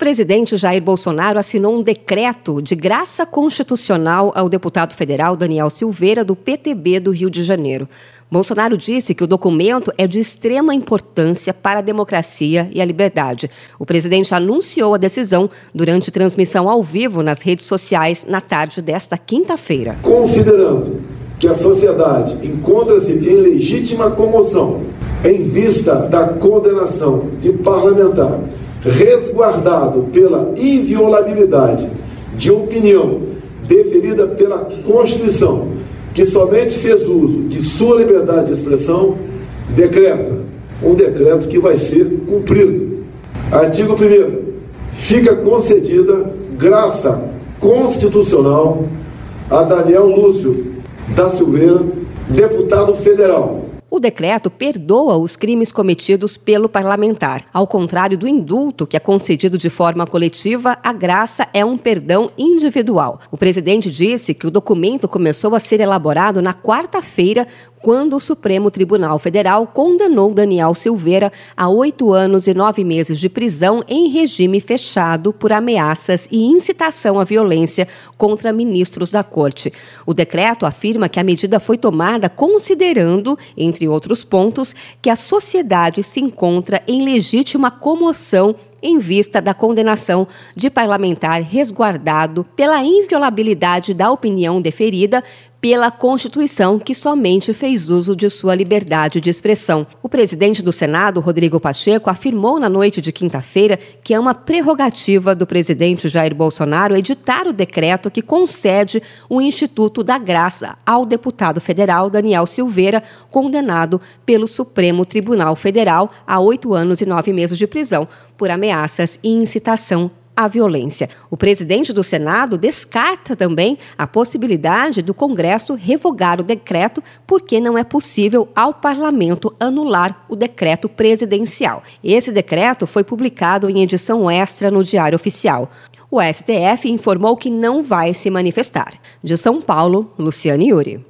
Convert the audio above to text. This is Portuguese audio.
presidente Jair Bolsonaro assinou um decreto de graça constitucional ao deputado federal Daniel Silveira, do PTB do Rio de Janeiro. Bolsonaro disse que o documento é de extrema importância para a democracia e a liberdade. O presidente anunciou a decisão durante transmissão ao vivo nas redes sociais na tarde desta quinta-feira. Considerando que a sociedade encontra-se em legítima comoção em vista da condenação de parlamentar resguardado pela inviolabilidade de opinião deferida pela Constituição, que somente fez uso de sua liberdade de expressão, decreta um decreto que vai ser cumprido. Artigo 1. Fica concedida graça constitucional a Daniel Lúcio da Silveira, deputado federal o decreto perdoa os crimes cometidos pelo parlamentar. Ao contrário do indulto, que é concedido de forma coletiva, a graça é um perdão individual. O presidente disse que o documento começou a ser elaborado na quarta-feira, quando o Supremo Tribunal Federal condenou Daniel Silveira a oito anos e nove meses de prisão em regime fechado por ameaças e incitação à violência contra ministros da Corte. O decreto afirma que a medida foi tomada considerando, entre outros pontos, que a sociedade se encontra em legítima comoção em vista da condenação de parlamentar resguardado pela inviolabilidade da opinião deferida pela Constituição, que somente fez uso de sua liberdade de expressão. O presidente do Senado, Rodrigo Pacheco, afirmou na noite de quinta-feira que é uma prerrogativa do presidente Jair Bolsonaro editar o decreto que concede o Instituto da Graça ao deputado federal Daniel Silveira, condenado pelo Supremo Tribunal Federal a oito anos e nove meses de prisão por ameaças e incitação à violência. O presidente do Senado descarta também a possibilidade do Congresso revogar o decreto, porque não é possível ao parlamento anular o decreto presidencial. Esse decreto foi publicado em edição extra no Diário Oficial. O STF informou que não vai se manifestar. De São Paulo, Luciane Yuri.